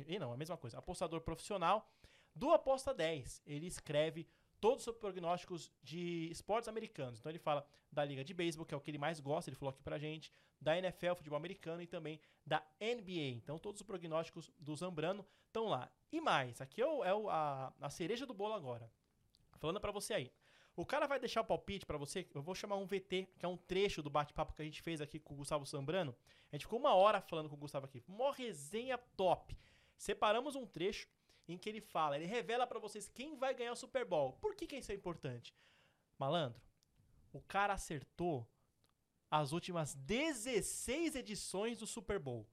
S1: e não, a mesma coisa, apostador profissional do Aposta 10. Ele escreve todos os prognósticos de esportes americanos. Então ele fala da Liga de Beisebol, que é o que ele mais gosta, ele falou aqui pra gente, da NFL, futebol americano e também da NBA. Então todos os prognósticos do Zambrano estão lá. E mais, aqui é, o- é o- a, a cereja do bolo agora. Falando pra você aí. O cara vai deixar o palpite pra você, eu vou chamar um VT, que é um trecho do bate-papo que a gente fez aqui com o Gustavo Zambrano. A gente ficou uma hora falando com o Gustavo aqui. Mó resenha top. Separamos um trecho em que ele fala, ele revela pra vocês quem vai ganhar o Super Bowl. Por que, que isso é importante? Malandro, o cara acertou as últimas 16 edições do Super Bowl.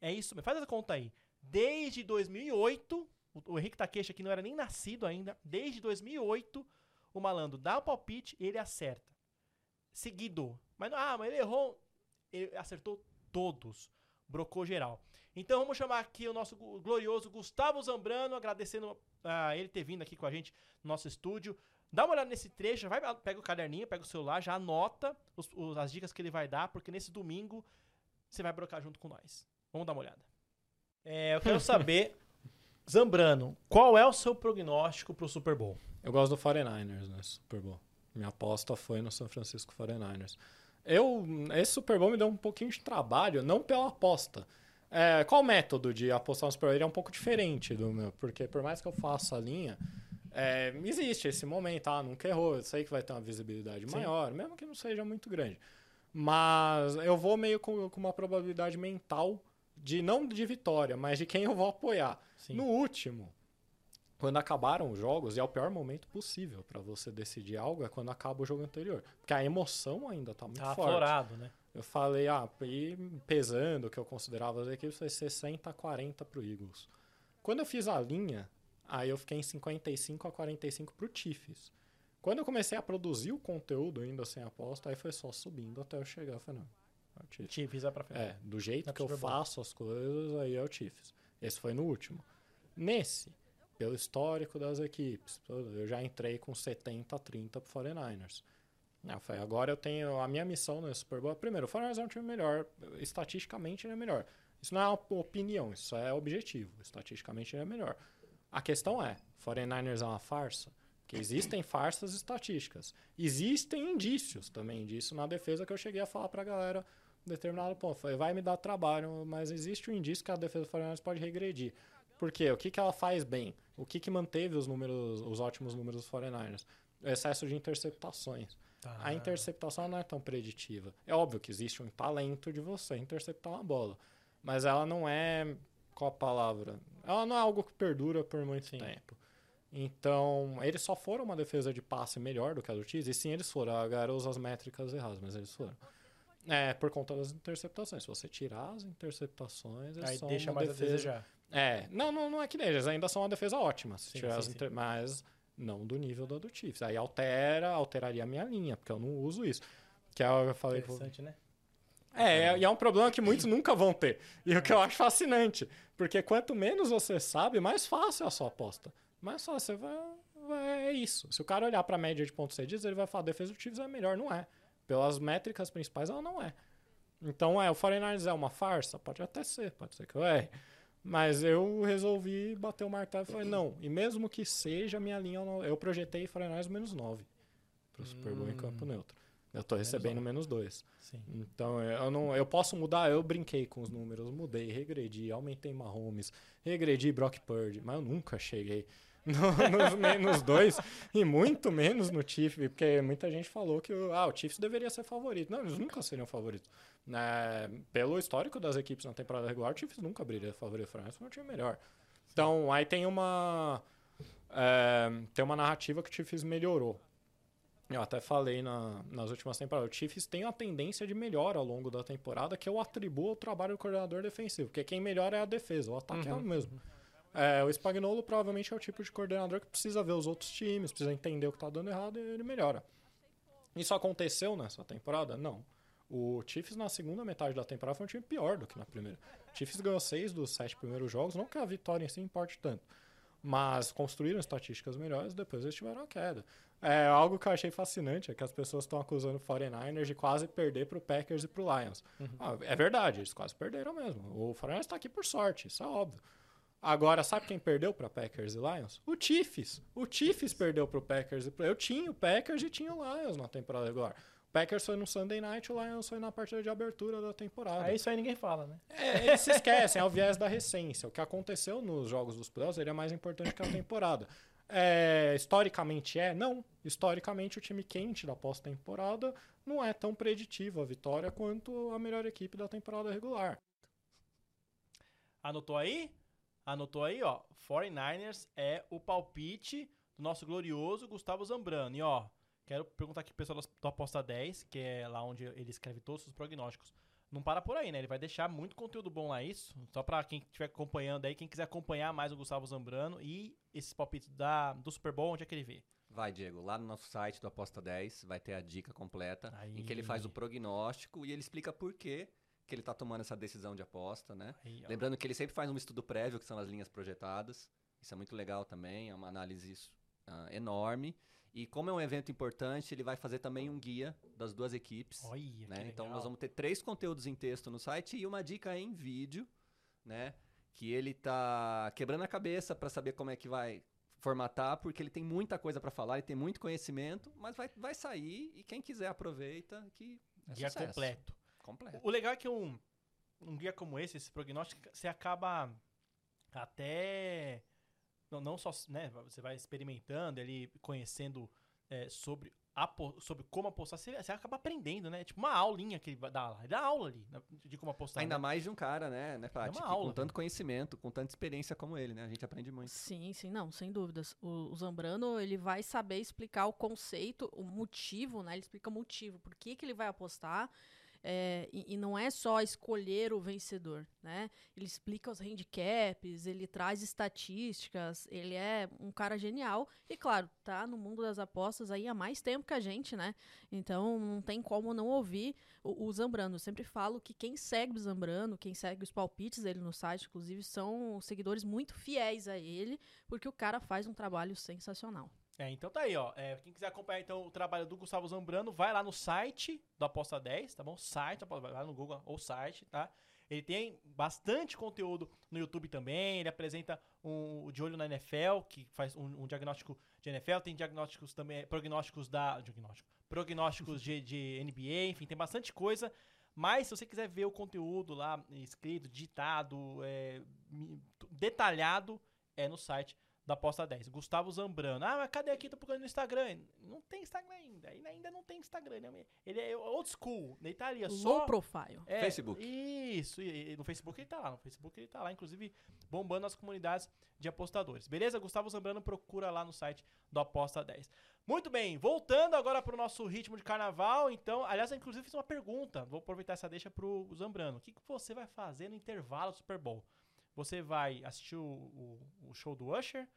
S1: É isso mesmo. Faz essa conta aí. Desde 2008, o, o Henrique Takeshi aqui não era nem nascido ainda. Desde 2008, o malandro dá o palpite e ele acerta. Seguido. Mas, não- ah, mas ele errou. Ele acertou todos. Brocou geral. Então vamos chamar aqui o nosso glorioso Gustavo Zambrano, agradecendo a ele ter vindo aqui com a gente no nosso estúdio. Dá uma olhada nesse trecho, vai, pega o caderninho, pega o celular, já anota os- os- as dicas que ele vai dar, porque nesse domingo você vai brocar junto com nós. Vamos dar uma olhada. É, eu quero saber, Zambrano, qual é o seu prognóstico pro Super Bowl?
S4: Eu gosto do 49ers no Super Bowl. Minha aposta foi no San Francisco 49ers. Eu, esse Super Bowl me deu um pouquinho de trabalho, não pela aposta. É, qual o método de apostar no Super Bowl? Ele é um pouco diferente do meu, porque por mais que eu faça a linha, é, existe esse momento, ah, nunca errou, eu sei que vai ter uma visibilidade
S1: Sim.
S4: maior, mesmo que não seja muito grande. Mas eu vou meio com, com uma probabilidade mental de não de vitória, mas de quem eu vou apoiar.
S1: Sim.
S4: No último, quando acabaram os jogos, e é o pior momento possível pra você decidir algo, é quando acaba o jogo anterior. Porque a emoção ainda tá muito
S1: Tá
S4: forte.
S1: aflorado, né?
S4: Eu falei, ah, e pesando o que eu considerava as equipes, foi 60 a 40 pro Eagles. Quando eu fiz a linha, aí eu fiquei em 55 a 45 pro Chiefs. Quando eu comecei a produzir o conteúdo ainda sem aposta, aí foi só subindo até eu chegar. Eu falei, não, é o Chiefs.
S1: Chiefs vai pra frente.
S4: É, do jeito que eu faço as coisas, aí é o Chiefs. Esse foi no último. Nesse, pelo histórico das equipes, eu já entrei com 70 a 30 pro 49ers. Eu falei, agora eu tenho a minha missão no Super Bowl. Primeiro, o 49ers é um time melhor, estatisticamente ele é melhor. Isso não é uma opinião, isso é objetivo. Estatisticamente ele é melhor. A questão é, 49ers é uma farsa? Porque existem farsas estatísticas. Existem indícios também disso na defesa que eu cheguei a falar pra galera em determinado ponto. Falei, vai me dar trabalho, mas existe um indício que a defesa do 49ers pode regredir. Por quê? O que, que ela faz bem? O que, que manteve os números, os ótimos números dos 49ers? O excesso de interceptações.
S1: Tá.
S4: A interceptação não é tão preditiva. É óbvio que existe um talento de você interceptar uma bola. Mas ela não é. Qual a palavra? Ela não é algo que perdura por muito
S1: Sim.
S4: tempo. Então, eles só foram uma defesa de passe melhor do que a do Chiefs. E sim, eles foram. A galera usa as métricas erradas, mas eles foram. É, por conta das interceptações. Se você tirar as interceptações,
S1: Aí deixa mais a
S4: defesa...
S1: desejar.
S4: É, não, não, não é que nem eles ainda são uma defesa ótima, se
S1: Sim,
S4: tirar
S1: sim,
S4: as
S1: sim.
S4: inter- mas não do nível da do Chiefs. Aí altera, alteraria a minha linha, porque eu não uso isso. Que é o que eu falei. pro-
S1: Interessante, né?
S4: É, e é um problema que muitos nunca vão ter. E o que eu acho fascinante, porque quanto menos você sabe, mais fácil é a sua aposta. Mais fácil, você vai, vai- é isso. Se o cara olhar pra média de pontos cedidos, ele vai falar, a defesa do Chiefs é melhor, não é. Pelas métricas principais, ela não é. Então, é, o 49ers é uma farsa? Pode até ser, pode ser que eu erre. Mas eu resolvi bater o martelo e falei, não. E mesmo que seja minha linha, eu projetei 49ers menos 9 pro Super Bowl em campo neutro. Eu tô recebendo menos 2.
S1: Sim.
S4: Então, eu não, eu posso mudar, eu brinquei com os números, mudei, regredi, aumentei Mahomes, regredi Brock Purdy, mas eu nunca cheguei no- nos menos dois e muito menos no Chiefs, porque muita gente falou que o, ah, o Chiefs deveria ser favorito. Não, eles nunca seriam favoritos. É, pelo histórico das equipes na temporada regular, o Chiefs nunca abriria favorito. O França foi um time melhor. Então, aí tem uma é, tem uma narrativa que o Chiefs melhorou. Eu até falei na- nas últimas temporadas. O Chiefs tem uma tendência de melhora ao longo da temporada que eu atribuo ao trabalho do coordenador defensivo. Porque quem melhora é a defesa, o ataque é o mesmo. É, o Spagnolo provavelmente é o tipo de coordenador que precisa ver os outros times, precisa entender o que está dando errado e ele melhora. Isso aconteceu nessa temporada? Não. O Chiefs na segunda metade da temporada foi um time pior do que na primeira. O Chiefs ganhou seis dos sete primeiros jogos, não que a vitória em si importe tanto. Mas construíram estatísticas melhores, depois eles tiveram a queda. É, algo que eu achei fascinante é que as pessoas estão acusando o 49ers de quase perder para o Packers e para o Lions. Ah, é verdade, eles quase perderam mesmo. O 49ers está aqui por sorte, isso é óbvio. Agora, sabe quem perdeu para Packers e Lions? O Chiefs. O Chiefs perdeu para o Packers e pro... Eu tinha o Packers e tinha o Lions na temporada regular. O Packers foi no Sunday Night, o Lions foi na partida de abertura da temporada.
S1: Aí isso aí ninguém fala, né?
S4: É, eles se esquecem, é o viés da recência. O que aconteceu nos jogos dos playoffs ele é mais importante que a temporada. É, historicamente é? Não. Historicamente, o time quente da pós-temporada não é tão preditivo a vitória quanto a melhor equipe da temporada regular.
S1: Anotou aí? Anotou aí, ó. 49ers é o palpite do nosso glorioso Gustavo Zambrano. E ó, quero perguntar aqui pro pessoal do Aposta 10, que é lá onde ele escreve todos os prognósticos. Não para por aí, né? Ele vai deixar muito conteúdo bom lá, isso. Só pra quem estiver acompanhando aí, quem quiser acompanhar mais o Gustavo Zambrano e esses palpites da, do Super Bowl, onde é que ele vê?
S3: Vai, Diego, lá no nosso site do Aposta 10 vai ter a dica completa
S1: Aí.
S3: em que ele faz o prognóstico e ele explica por que que ele tá tomando essa decisão de aposta, né?
S1: Aí.
S3: Lembrando que ele sempre faz um estudo prévio, que são as linhas projetadas. Isso é muito legal também, é uma análise ah, enorme. E como é um evento importante, ele vai fazer também um guia das duas equipes.
S1: Olha,
S3: né? Então nós vamos ter três conteúdos em texto no site e uma dica em vídeo, né? Que ele tá quebrando a cabeça para saber como é que vai formatar, porque ele tem muita coisa para falar, ele tem muito conhecimento, mas vai, vai sair e quem quiser aproveita que é
S1: Guia
S3: sucesso.
S1: completo.
S3: Completo.
S1: O legal é que um, um guia como esse, esse prognóstico, você acaba até. Não, não só. Né, você vai experimentando ali, conhecendo é, sobre, apo- sobre como apostar, você, você acaba aprendendo, né? Tipo uma aulinha que ele vai dar lá. Ele dá aula ali né, de como apostar.
S3: Ainda
S1: né?
S3: mais de um cara, né, né Paty,
S1: uma
S3: que
S1: aula,
S3: com tanto conhecimento, com tanta experiência como ele, né? A gente aprende muito.
S2: Sim, sim, não, sem dúvidas. O, o Zambrano, ele vai saber explicar o conceito, o motivo, né? Ele explica o motivo, por que, que ele vai apostar. É, e, e não é só escolher o vencedor, né? Ele explica os handicaps, ele traz estatísticas, ele é um cara genial. E claro, tá no mundo das apostas aí há mais tempo que a gente, né? Então não tem como não ouvir o, o Zambrano. Eu sempre falo que quem segue o Zambrano, quem segue os palpites dele no site, inclusive, são seguidores muito fiéis a ele, porque o cara faz um trabalho sensacional.
S1: É, então tá aí, ó. É, quem quiser acompanhar então o trabalho do Gustavo Zambrano, vai lá no site do Aposta 10, tá bom? Site, vai lá no Google ou site, tá? Ele tem bastante conteúdo no YouTube também. Ele apresenta um, De Olho na NFL, que faz um, um diagnóstico de NFL. Tem diagnósticos também, prognósticos da. Diagnóstico. Prognósticos de, de NBA, enfim, tem bastante coisa. Mas se você quiser ver o conteúdo lá escrito, digitado, é, detalhado, é no site da Aposta 10. Gustavo Zambrano. Ah, mas cadê aqui? Tô procurando no Instagram. Não tem Instagram ainda. Ainda, ainda não tem Instagram. né? Ele é old school. Ele tá ali, é só...
S2: Low profile.
S1: É,
S3: Facebook.
S1: Isso, e, e no Facebook ele tá lá. No Facebook ele tá lá, inclusive, bombando as comunidades de apostadores. Beleza? Gustavo Zambrano procura lá no site do Aposta 10. Muito bem, voltando agora pro nosso ritmo de carnaval. Então, aliás, eu inclusive fiz uma pergunta. Vou aproveitar essa deixa pro Zambrano. O que, que você vai fazer no intervalo do Super Bowl? Você vai assistir o, o- o show do Usher?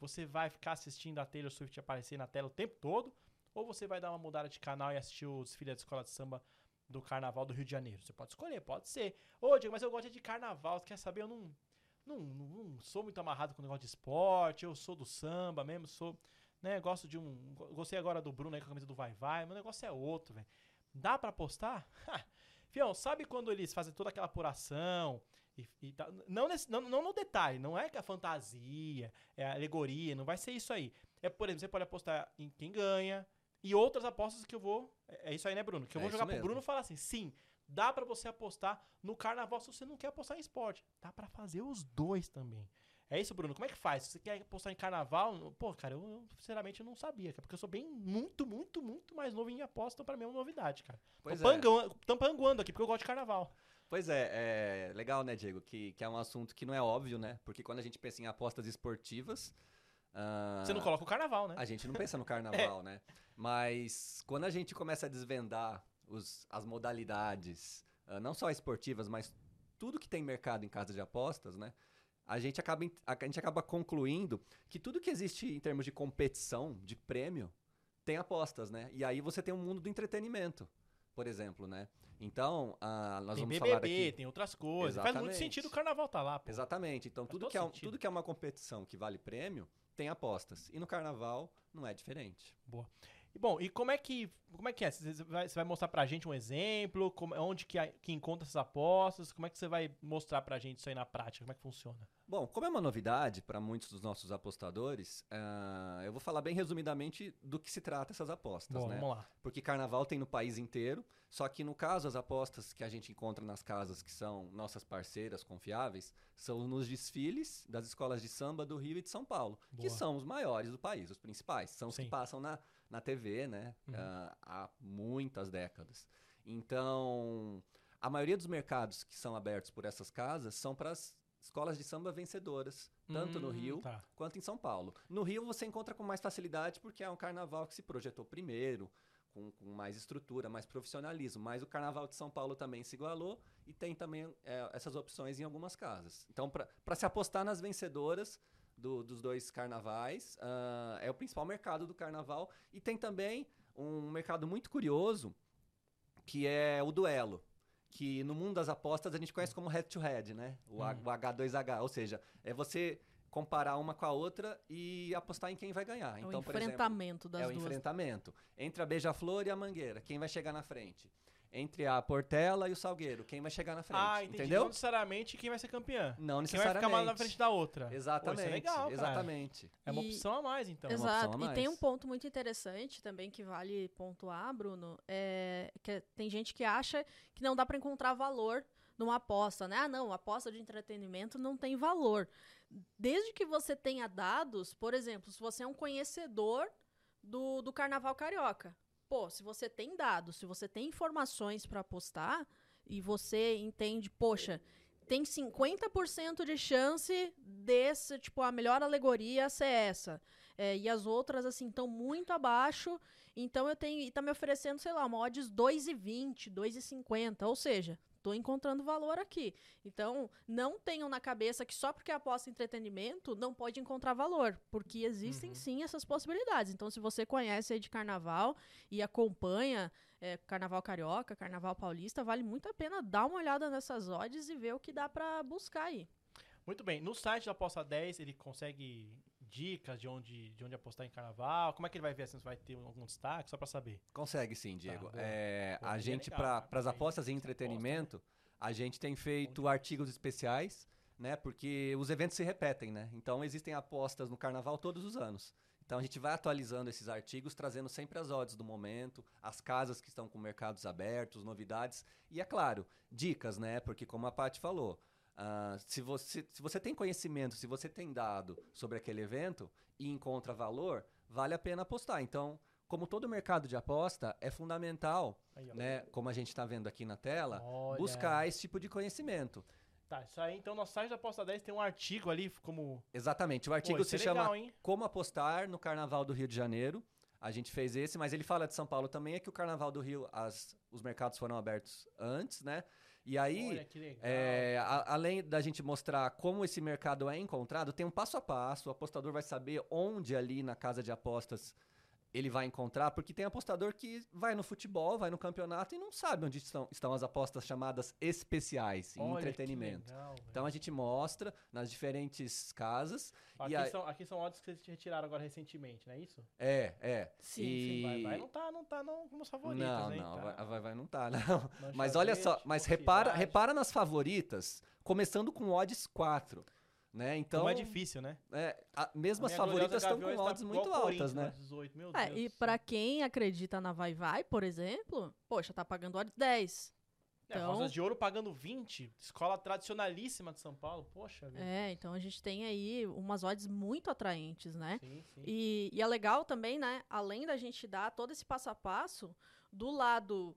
S1: Você vai ficar assistindo a Taylor Swift aparecer na tela o tempo todo? Ou você vai dar uma mudada de canal e assistir o desfile da escola de samba do Carnaval do Rio de Janeiro? Você pode escolher, pode ser. Ô, Diego, mas eu gosto de carnaval. Você quer saber? Eu não, não, não, não sou muito amarrado com o negócio de esporte. Eu sou do samba mesmo, sou. Né, gosto de um. go- Gostei agora do Bruno aí com a camisa do Vai Vai. Meu negócio é outro, velho. Dá pra apostar? Fião, sabe quando eles fazem toda aquela apuração? E, e tal? não, nesse- não, não no detalhe, não é que a fantasia, é a alegoria, não vai ser isso aí. É, por exemplo, você pode apostar em quem ganha e outras apostas que eu vou. É é isso aí, né, Bruno? Que eu
S3: É
S1: vou jogar pro
S3: mesmo.
S1: Bruno e falar assim: sim, dá pra você apostar no carnaval se você não quer apostar em esporte. Dá pra fazer os dois também. É isso, Bruno? Como é que faz? Se você quer apostar em carnaval, pô, cara, eu, eu, sinceramente não sabia, porque eu sou bem muito, muito, muito mais novo em aposta, então pra mim é uma novidade, cara.
S3: Pois
S1: tô,
S3: é.
S1: panguando aqui porque eu gosto de carnaval.
S3: Pois é, é legal, né, Diego? Que, que é um assunto que não é óbvio, né? Porque quando a gente pensa em apostas esportivas. ah,
S1: Você não coloca o carnaval, né?
S3: A gente não pensa no carnaval, né? Mas quando a gente começa a desvendar os, as modalidades, ah, não só esportivas, mas tudo que tem mercado em casa de apostas, né? A gente, acaba, a gente acaba concluindo que tudo que existe em termos de competição, de prêmio, tem apostas, né? E aí você tem um mundo do entretenimento. por exemplo, né? Então, ah, nós
S1: tem
S3: vamos
S1: BBB,
S3: falar aqui...
S1: tem outras coisas. Faz muito
S3: Exatamente.
S1: sentido o carnaval tá lá, pô.
S3: Exatamente. Então,
S1: Faz
S3: tudo que, é,
S1: sentido.
S3: tudo que é uma competição que vale prêmio, tem apostas. E no carnaval, não é diferente.
S1: E, bom, e como é que, como é que é? Você vai, você vai mostrar pra gente um exemplo? Como, onde que, que encontra essas apostas? Como é que você vai mostrar pra gente isso aí na prática? Como é que funciona?
S3: Bom, como é uma novidade para muitos dos nossos apostadores, ah, eu vou falar bem resumidamente do que se trata essas apostas,
S1: Bom,
S3: né?
S1: vamos lá.
S3: Porque carnaval tem no país inteiro, só que no caso as apostas que a gente encontra nas casas que são nossas parceiras confiáveis, são nos desfiles das escolas de samba do Rio e de São Paulo, que
S1: Boa.
S3: são os maiores do país, os principais, são os
S1: Sim.
S3: que passam na, na TV, né,
S1: Uhum.
S3: ah, há muitas décadas. Então, a maioria dos mercados que são abertos por essas casas são para as escolas de samba vencedoras, tanto no
S1: Hum,
S3: Rio
S1: Tá.
S3: quanto em São Paulo. No Rio você encontra com mais facilidade porque é um carnaval que se projetou primeiro, com, com mais estrutura, mais profissionalismo. Mas o carnaval de São Paulo também se igualou e tem também é, essas opções em algumas casas. Então, para se apostar nas vencedoras do- dos dois carnavais, ah, é o principal mercado do carnaval. E tem também um mercado muito curioso que é o duelo. Que no mundo das apostas a gente conhece como head-to-head, né? O,
S1: Hum.
S3: o H2H. Ou seja, é você comparar uma com a outra e apostar em quem vai ganhar.
S2: É o
S3: Então, exemplo,
S2: enfrentamento das
S3: é o
S2: duas.
S3: enfrentamento. Entre a Beija-Flor e a Mangueira, quem vai chegar na frente? Entre a Portela e o Salgueiro, quem vai chegar na frente?
S1: Ah, entendi. Não
S3: Entendeu?
S1: necessariamente quem vai ser campeã.
S3: Não
S1: Quem vai
S3: necessariamente.
S1: ficar mais na frente da outra. Pô,
S3: Exatamente.
S1: isso é legal, cara.
S3: exatamente.
S1: É uma
S2: E-
S1: opção a mais, então.
S3: uma
S2: Exato.
S3: opção a
S2: E tem
S3: mais.
S2: um ponto muito interessante também que vale pontuar, Bruno. É que é- tem gente que acha que não dá para encontrar valor numa aposta, né? Ah, não, aposta de entretenimento não tem valor. Desde que você tenha dados, por exemplo, se você é um conhecedor do, do carnaval carioca. Pô, se você tem dados, se você tem informações para apostar e você entende, poxa, tem 50% de chance desse, tipo, a melhor alegoria ser essa. É, e as outras, assim, estão muito abaixo. Então eu tenho. E tá me oferecendo, sei lá, uma odds 2,20, 2,50. Ou seja, tô encontrando valor aqui. Então, não tenham na cabeça que só porque aposta em entretenimento não pode encontrar valor. Porque existem
S1: Uhum.
S2: sim essas possibilidades. Então, se você conhece aí de carnaval e acompanha é, carnaval carioca, carnaval paulista, vale muito a pena dar uma olhada nessas odds e ver o que dá pra buscar aí.
S1: Muito bem. No site da Aposta 10, ele consegue dicas de onde, de onde apostar em carnaval? Como é que ele vai ver assim, se vai ter algum destaque? Só pra saber.
S3: Consegue sim, Diego.
S1: boa.
S3: É,
S1: Pô,
S3: a
S1: é
S3: gente,
S1: legal,
S3: para as apostas em
S1: você aposta, né?
S3: entretenimento, a gente tem feito artigos especiais, né? Porque os eventos se repetem, né? Então existem apostas no carnaval todos os anos. Então a gente vai atualizando esses artigos, trazendo sempre as odds do momento, as casas que estão com mercados abertos, novidades e, é claro, dicas, né? Porque como a Paty falou, ah, se, você, se você tem conhecimento, se você tem dado sobre aquele evento e encontra valor, vale a pena apostar. Então, como todo mercado de aposta, é fundamental,
S1: Aí,
S3: né? Como a gente está vendo aqui na tela,
S1: Olha.
S3: buscar esse tipo de conhecimento.
S1: Tá, isso aí, então, no site da Aposta 10 tem um artigo ali, como...
S3: Exatamente. O
S1: Pô,
S3: artigo
S1: isso
S3: se
S1: é
S3: chama
S1: hein?
S3: Como apostar no Carnaval do Rio de Janeiro. A gente fez esse, mas ele fala de São Paulo também, é que o Carnaval do Rio, as- os mercados foram abertos antes, né? E aí,
S1: Olha que legal.
S3: é, a- além da gente mostrar como esse mercado é encontrado, tem um passo a passo, o apostador vai saber onde ali na casa de apostas ele vai encontrar, porque tem apostador que vai no futebol, vai no campeonato e não sabe onde estão, estão as apostas chamadas especiais, em
S1: Olha que
S3: entretenimento.
S1: legal.
S3: Então a gente mostra nas diferentes casas.
S1: Aqui,
S3: e aí-
S1: são, aqui são odds que vocês retiraram agora recentemente, não é isso?
S3: É, é.
S2: Sim,
S3: e...
S1: Vai, vai, não tá, não tá não, como os favoritos,
S3: Não,
S1: hein?
S3: não,
S1: Tá.
S3: vai, vai, vai não tá, não. Mas olha só, mas repara, repara nas favoritas, começando com odds 4, né? Então,
S1: Como é difícil, né?
S3: é, a- mesmo
S1: A
S3: as favoritas estão com
S1: tá
S3: odds muito altas, né?
S1: 18, meu
S2: É,
S1: Deus
S2: e
S1: do
S2: pra
S1: céu.
S2: quem acredita na Vai Vai, por exemplo, poxa, tá pagando odds 10.
S1: É,
S2: então-
S1: Rosas de Ouro pagando 20, escola tradicionalíssima de São Paulo, poxa vida.
S2: É, então a gente tem aí umas odds muito atraentes, né?
S1: Sim, sim.
S2: E, e é legal também, né? Além da gente dar todo esse passo a passo, do lado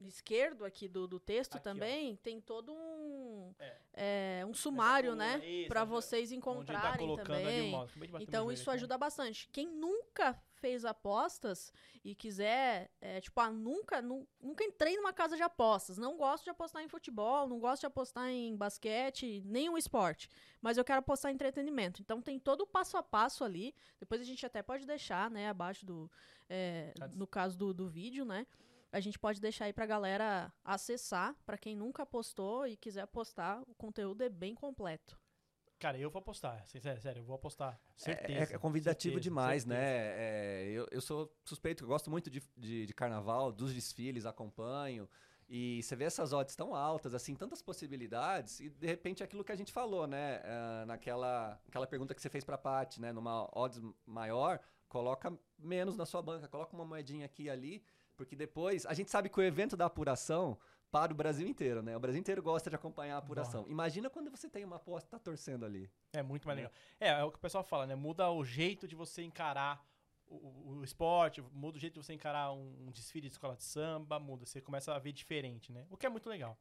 S2: esquerdo aqui do, do texto
S1: Aqui, ó.
S2: também tem todo um,
S1: É.
S2: é, um sumário,
S1: coluna,
S2: né?
S1: onde-
S2: vocês
S1: tá
S2: encontrarem
S1: o
S2: também.
S1: bater
S2: Então isso
S1: aqui.
S2: ajuda bastante. Quem nunca fez apostas e quiser, é, tipo, ah, nunca, nu- nunca entrei numa casa de apostas, não gosto de apostar em futebol, não gosto de apostar em basquete, nenhum esporte, mas eu quero apostar em entretenimento. Então tem todo o passo a passo ali. Depois a gente até pode deixar, né, abaixo do, é,
S1: Tá
S2: no caso do, do vídeo, né? A gente pode deixar aí pra galera acessar, pra quem nunca apostou e quiser apostar, o conteúdo é bem completo.
S1: Cara, eu vou apostar. Sério, sério, eu vou apostar.
S3: É-
S1: Certeza.
S3: É, é convidativo
S1: certeza,
S3: demais,
S1: certeza.
S3: né? É, eu, eu sou suspeito, eu gosto muito de, de, de carnaval, dos desfiles, acompanho. E você vê essas odds tão altas, assim, tantas possibilidades, e de repente é aquilo que a gente falou, né? Ah, naquela aquela pergunta que você fez pra Paty, né? Numa odds maior, coloca menos na sua banca, coloca uma moedinha aqui e ali, porque depois. A gente sabe que o evento da apuração para o Brasil inteiro, né? O Brasil inteiro gosta de acompanhar a apuração. Imagina quando você tem uma aposta tá torcendo ali.
S1: É muito mais
S3: né?
S1: legal. É, é o que o pessoal fala, né? Muda o jeito de você encarar o, o- o esporte, muda o jeito de você encarar um, um desfile de escola de samba, muda. Você começa a ver diferente, né? O que é muito legal.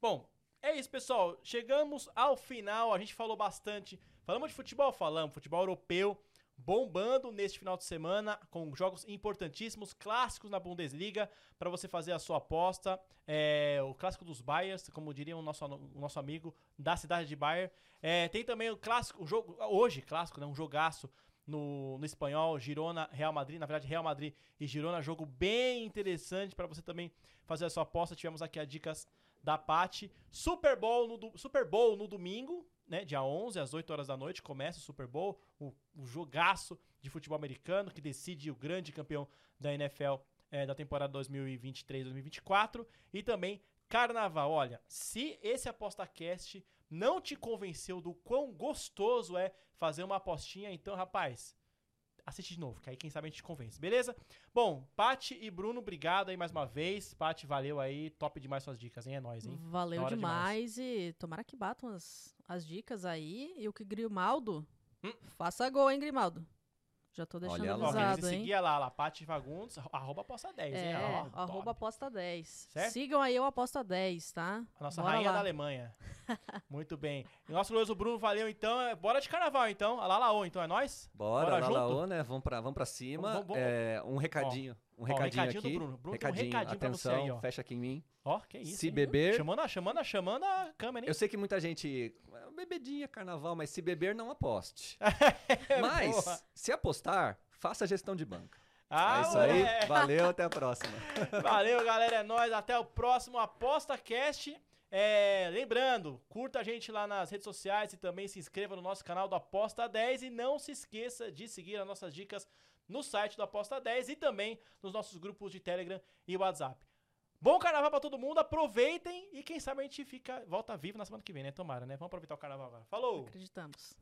S1: Bom, é isso, pessoal. Chegamos ao final. A gente falou bastante. Falamos de futebol? Falamos. Futebol europeu bombando neste final de semana com jogos importantíssimos, clássicos na Bundesliga para você fazer a sua aposta. É, o clássico dos Bayers, como diria o nosso, o nosso amigo da cidade de Bayern. É, tem também o clássico, o jogo hoje clássico, né, um jogaço no, no espanhol, Girona, Real Madrid, na verdade Real Madrid e Girona, jogo bem interessante para você também fazer a sua aposta. Tivemos aqui as dicas da Pati. Super Bowl no, Super Bowl no domingo, né, dia 11 às 8 horas da noite começa o Super Bowl, o, o jogaço de futebol americano que decide o grande campeão da NFL eh, da temporada 2023-2024 e também Carnaval. Olha, se esse ApostaCast não te convenceu do quão gostoso é fazer uma apostinha, então, rapaz, assiste de novo, que aí quem sabe a gente te convence, beleza? Bom, Pati e Bruno, obrigado aí mais uma vez. Pati, valeu aí, top demais suas dicas, hein? É nóis, hein?
S2: Valeu
S1: hora
S2: demais, e tomara que batam as, as dicas aí. E o que Grimaldo,
S1: Hum.
S2: faça gol, hein, Grimaldo? Já tô deixando
S3: Olha lá.
S1: Ó,
S2: avisado,
S1: quiser
S2: hein?
S1: seguir lá, lá, Pati Fagundes, arroba aposta 10, hein?
S2: É,
S1: Ó,
S2: arroba
S1: top.
S2: aposta 10.
S1: Certo?
S2: Sigam aí o aposta 10, tá?
S1: A nossa
S2: Bora
S1: rainha
S2: lá.
S1: da Alemanha. Muito bem. E nosso glorioso Bruno, valeu então. É, Bora de carnaval então. Alá, laô, então, é nóis?
S3: Bora,
S1: Bora
S3: lá, lá, né? Vamos pra, vamos pra cima.
S1: Vamos, vamos,
S3: É, um recadinho. um
S1: Ó,
S3: recadinho,
S1: recadinho do
S3: aqui.
S1: Bruno. Bruno tem um
S3: recadinho,
S1: recadinho
S3: atenção,
S1: aí, ó.
S3: fecha aqui em mim.
S1: Ó, que isso.
S3: Se
S1: hein?
S3: beber-
S1: Chamando, a- chamando, a- chamando a câmera, hein?
S3: Eu sei que muita gente. "Ah, Bebedinha, carnaval, mas se beber, não aposte.
S1: É,
S3: mas,
S1: boa.
S3: se apostar, faça gestão de banca.
S1: Ah,
S3: é isso aí.
S1: moleque.
S3: Valeu, até a próxima.
S1: Valeu, galera. É nóis. Até o próximo ApostaCast. É, lembrando, curta a gente lá nas redes sociais e também se inscreva no nosso canal do Aposta 10 e não se esqueça de seguir as nossas dicas no site do Aposta 10 e também nos nossos grupos de Telegram e WhatsApp. Bom carnaval pra todo mundo, aproveitem e quem sabe a gente fica volta vivo na semana que vem, né? Tomara, né? Vamos aproveitar o carnaval agora. Falou.
S2: Acreditamos.